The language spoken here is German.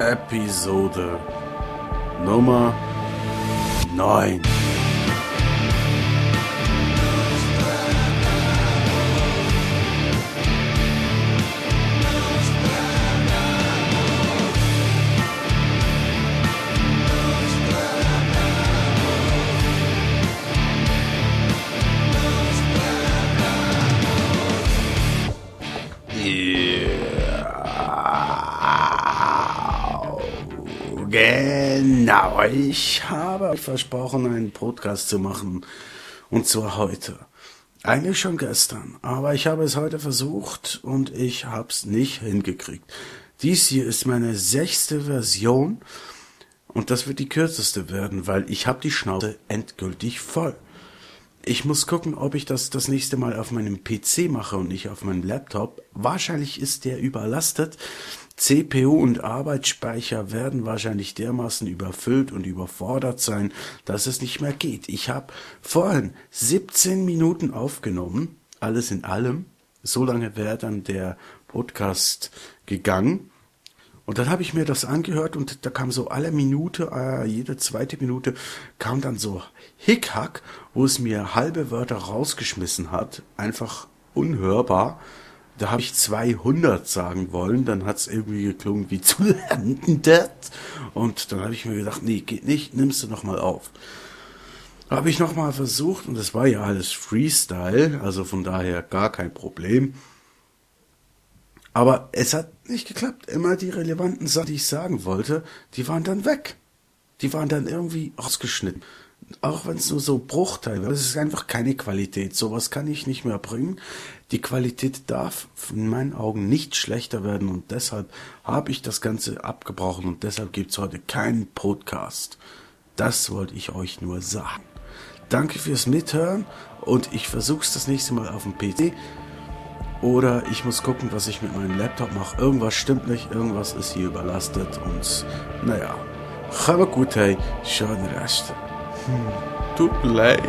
Episode Nummer 9. Genau, ich habe versprochen, einen Podcast zu machen. Und zwar heute. Eigentlich schon gestern, aber ich habe es heute versucht und ich habe es nicht hingekriegt. Dies hier ist meine sechste Version und das wird die kürzeste werden, weil ich habe die Schnauze endgültig voll. Ich muss gucken, ob ich das das nächste Mal auf meinem PC mache und nicht auf meinem Laptop. Wahrscheinlich ist der überlastet. CPU und Arbeitsspeicher werden wahrscheinlich dermaßen überfüllt und überfordert sein, dass es nicht mehr geht. Ich habe vorhin 17 Minuten aufgenommen, alles in allem. So lange wäre dann der Podcast gegangen. Und dann habe ich mir das angehört und da kam so alle Minute, äh, jede zweite Minute kam dann so Hickhack, wo es mir halbe Wörter rausgeschmissen hat. Einfach unhörbar. Da habe ich 200 sagen wollen, dann hat es irgendwie geklungen wie 200. Und dann habe ich mir gedacht, nee, geht nicht, nimmst du nochmal auf. Habe ich nochmal versucht und es war ja alles Freestyle, also von daher gar kein Problem. Aber es hat nicht geklappt. Immer die relevanten Sachen, die ich sagen wollte, die waren dann weg. Die waren dann irgendwie ausgeschnitten. Auch wenn es nur so Bruchteil war. Es ist einfach keine Qualität. Sowas kann ich nicht mehr bringen. Die Qualität darf in meinen Augen nicht schlechter werden und deshalb habe ich das Ganze abgebrochen und deshalb gibt es heute keinen Podcast. Das wollte ich euch nur sagen. Danke fürs Mithören und ich versuche es das nächste Mal auf dem PC. Oder ich muss gucken, was ich mit meinem Laptop mache. Irgendwas stimmt nicht, irgendwas ist hier überlastet und naja. Maar goed, hey. Schade rest. Hm. Tut leid.